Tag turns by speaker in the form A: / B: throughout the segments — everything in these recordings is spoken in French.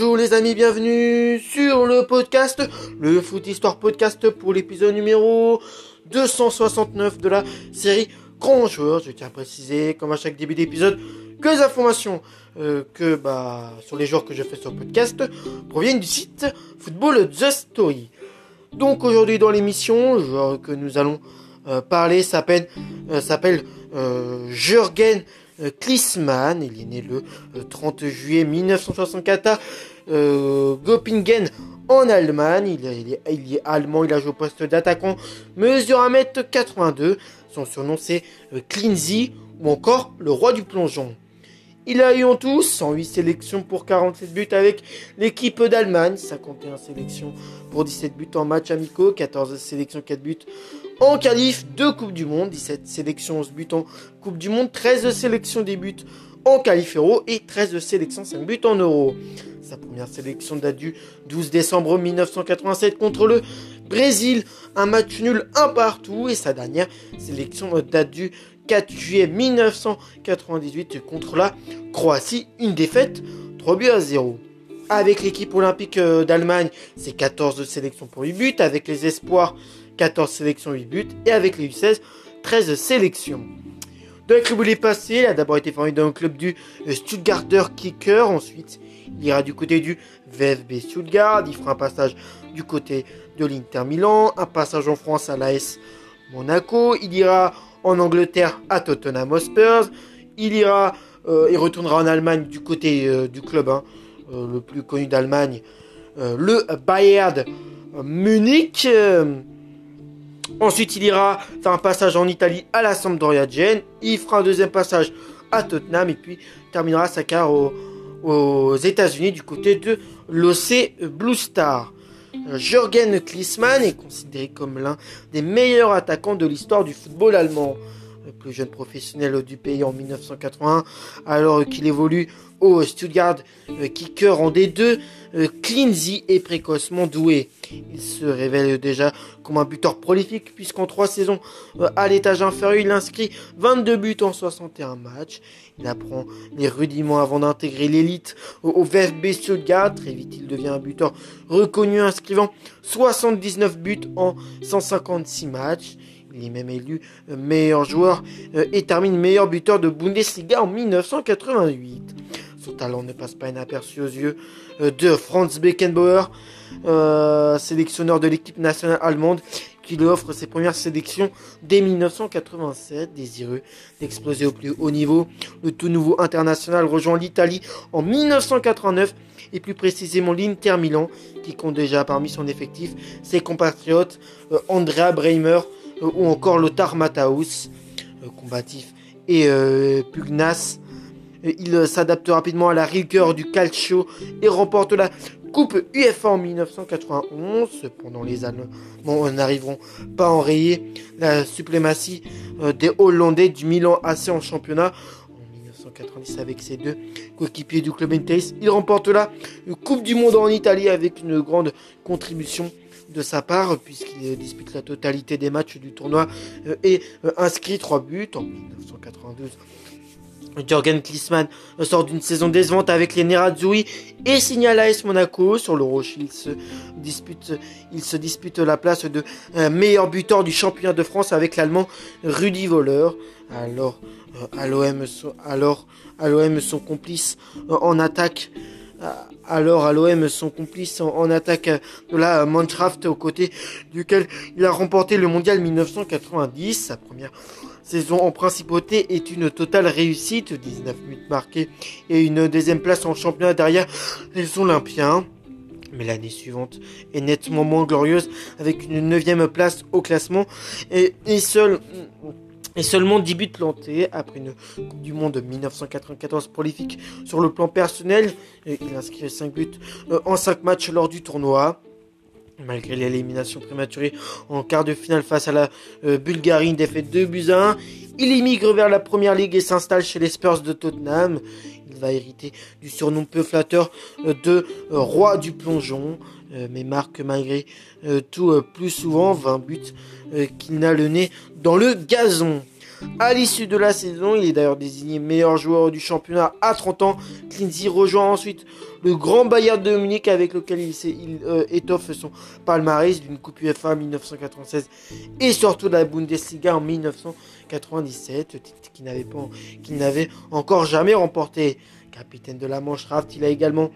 A: Bonjour les amis, bienvenue sur le podcast, le Foot Histoire Podcast pour l'épisode numéro 269 de la série Grand Joueur. Je tiens à préciser, comme à chaque début d'épisode, que les informations euh, que bah, sur les joueurs que je fais sur le podcast proviennent du site Football The Story. Donc aujourd'hui dans l'émission, le joueur que nous allons euh, parler s'appelle euh, s'appelle Jürgen euh, Klinsmann, il est né le 30 euh, juillet 1964 à euh, Göppingen en Allemagne. Il est, allemand, il a joué au poste d'attaquant, mesure 1m82. Son surnom c'est Klinzy ou encore le roi du plongeon. Il a eu en tout 108 sélections pour 47 buts avec l'équipe d'Allemagne, 51 sélections pour 17 buts en match amicaux, 14 sélections 4 buts en qualif, 2 Coupes du Monde, 17 sélections 11 buts en Coupe du Monde, 13 sélections des buts en qualif euro et 13 sélections 5 buts en euro. Sa première sélection date du 12 décembre 1987 contre le Brésil, un match nul un partout. Et sa dernière sélection date du 4 juillet 1998 contre la Croatie, une défaite 3 buts à 0. Avec l'équipe olympique euh, d'Allemagne, c'est 14 sélections pour 8 buts, avec les espoirs 14 sélections 8 buts et avec les U16 13 sélections. Dans le club où il passé, il a d'abord été formé dans le club du euh, Stuttgarter Kicker, ensuite il ira du côté du VfB Stuttgart, il fera un passage du côté de l'Inter Milan, un passage en France à l'AS Monaco, il ira en Angleterre à Tottenham Hotspur. Il ira, euh, il retournera en Allemagne du côté euh, du club hein, le plus connu d'Allemagne, le Bayern Munich. Ensuite, il ira faire un passage en Italie à la Sampdoria Gênes. Il fera un deuxième passage à Tottenham et puis terminera sa carrière aux États-Unis du côté de l'OC Blue Star. Jürgen Klinsmann est considéré comme l'un des meilleurs attaquants de l'histoire du football allemand. Le plus jeune professionnel du pays en 1981, alors qu'il évolue au Stuttgart euh, Kicker en D2, Klinzy euh, est précocement doué. Il se révèle déjà comme un buteur prolifique puisqu'en trois saisons euh, à l'étage inférieur, il inscrit 22 buts en 61 matchs. Il apprend les rudiments avant d'intégrer l'élite au VfB Stuttgart. Très vite, il devient un buteur reconnu inscrivant 79 buts en 156 matchs. Il est même élu meilleur joueur et termine meilleur buteur de Bundesliga en 1988. Son talent ne passe pas inaperçu aux yeux euh, de Franz Beckenbauer, euh, sélectionneur de l'équipe nationale allemande, qui lui offre ses premières sélections dès 1987. Désireux d'exploser au plus haut niveau, le tout nouveau international rejoint l'Italie en 1989 et plus précisément l'Inter Milan, qui compte déjà parmi son effectif ses compatriotes euh, Andrea Breimer ou encore Lothar Matthaus, combatif et pugnace il s'adapte rapidement à la rigueur du calcio et remporte la Coupe UEFA en 1991. Cependant, les Allemands n'arriveront pas à enrayer la suprématie euh, des Hollandais du Milan AC en championnat. En 1990, avec ses deux coéquipiers du club Intes, il remporte la Coupe du Monde en Italie avec une grande contribution de sa part, puisqu'il dispute la totalité des matchs du tournoi euh, et euh, inscrit 3 buts en 1992. Jürgen Klinsmann sort d'une saison décevante avec les Nerazzurri et signale à Monaco. Sur le il se dispute, il se dispute la place de euh, meilleur buteur du championnat de France avec l'allemand Rudi Voller. Alors, à l'OM, alors, à l'OM, son complice en attaque alors à l'OM son complice en, attaque de la Mannschaft aux côtés duquel il a remporté le mondial 1990. Sa première saison en principauté est une totale réussite, 19 buts marqués et une deuxième place en championnat derrière les Olympiens. Mais l'année suivante est nettement moins glorieuse avec une neuvième place au classement et, et seul et seulement 10 buts plantés après une Coupe du Monde 1994 prolifique sur le plan personnel. Il inscrit 5 buts euh, en 5 matchs lors du tournoi. Malgré l'élimination prématurée en quart de finale face à la euh, Bulgarie, défaite 2 buts à 1, il émigre vers la première ligue et s'installe chez les Spurs de Tottenham. Va hériter du surnom peu flatteur euh, de roi du plongeon, mais marque malgré tout plus souvent 20 buts qu'il n'a le nez dans le gazon. À l'issue de la saison, il est d'ailleurs désigné meilleur joueur du championnat à 30 ans. Clincy rejoint ensuite le grand Bayern de Munich avec lequel il, euh, étoffe son palmarès d'une Coupe UEFA en 1996 et surtout de la Bundesliga en 1997, qu'il n'avait pas, qu'il n'avait encore jamais remporté. Capitaine de la Mannschaft, il a également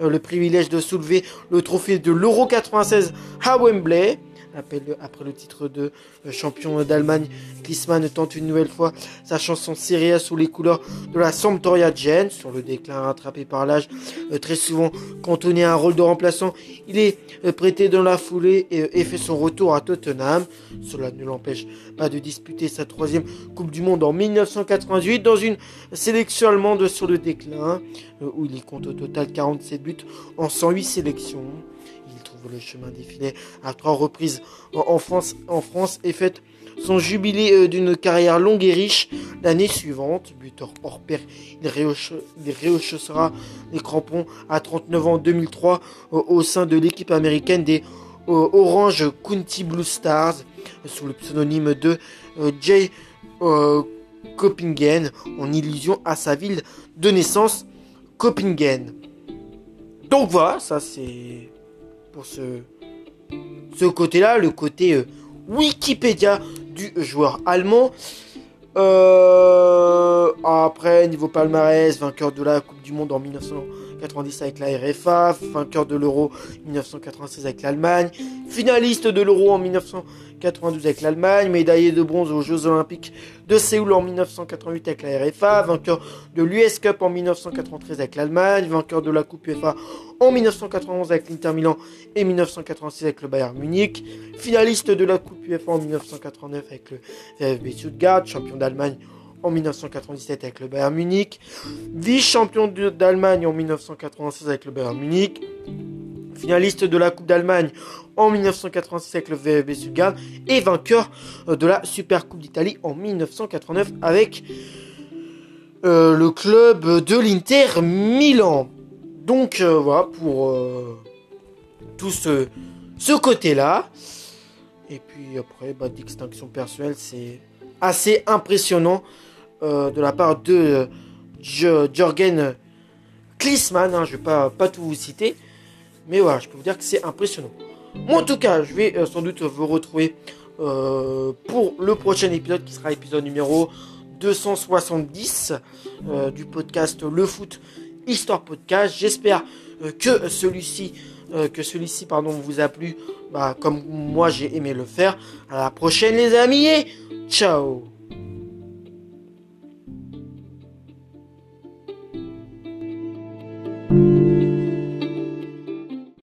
A: euh, le privilège de soulever le trophée de l'Euro 96 à Wembley après le titre de euh, champion d'Allemagne, Klinsmann tente une nouvelle fois sa chanson Serie sous les couleurs de la Sampdoria Gen, sur le déclin rattrapé par l'âge, euh, très souvent cantonné à un rôle de remplaçant. Il est euh, prêté dans la foulée et, fait son retour à Tottenham. Cela ne l'empêche pas de disputer sa troisième Coupe du Monde en 1988 dans une sélection allemande sur le déclin, où il compte au total 47 buts en 108 sélections le chemin défilé à trois reprises en France, et fête son jubilé euh, d'une carrière longue et riche l'année suivante. Buteur hors pair, il, rehaussera les crampons à 39 ans en 2003 au sein de l'équipe américaine des euh, Orange County Blue Stars sous le pseudonyme de euh, Jay Coppingen en illusion à sa ville de naissance Coppingen. Donc voilà, ça c'est ce, côté-là, le côté euh, Wikipédia du joueur allemand. Euh, après, niveau palmarès, vainqueur de la Coupe du Monde en 1990 avec la RFA, vainqueur de l'Euro 1996 avec l'Allemagne, finaliste de l'Euro en 1990 92 avec l'Allemagne, médaillé de bronze aux Jeux Olympiques de Séoul en 1988 avec la RFA, vainqueur de l'US Cup en 1993 avec l'Allemagne, vainqueur de la Coupe UEFA en 1991 avec l'Inter Milan et 1986 avec le Bayern Munich, finaliste de la Coupe UEFA en 1989 avec le VfB Stuttgart, champion d'Allemagne en 1997 avec le Bayern Munich, vice-champion d'Allemagne en 1996 avec le Bayern Munich, finaliste de la Coupe d'Allemagne en 1986 avec le VfB Stuttgart et vainqueur euh, de la Super Coupe d'Italie en 1989 avec euh, le club de l'Inter Milan. Donc euh, voilà pour tout ce, ce côté-là. Et puis après, bah, d'extinction personnelle, c'est assez impressionnant de la part de Jürgen Klinsmann. Hein, je ne vais pas, tout vous citer. Mais voilà, je peux vous dire que c'est impressionnant. Moi, en tout cas, je vais euh, sans doute vous retrouver euh, pour le prochain épisode qui sera épisode numéro 270 euh, du podcast Le Foot Histoire Podcast. J'espère que celui-ci que celui-ci pardon vous a plu bah, comme moi j'ai aimé le faire. À la prochaine les amis et ciao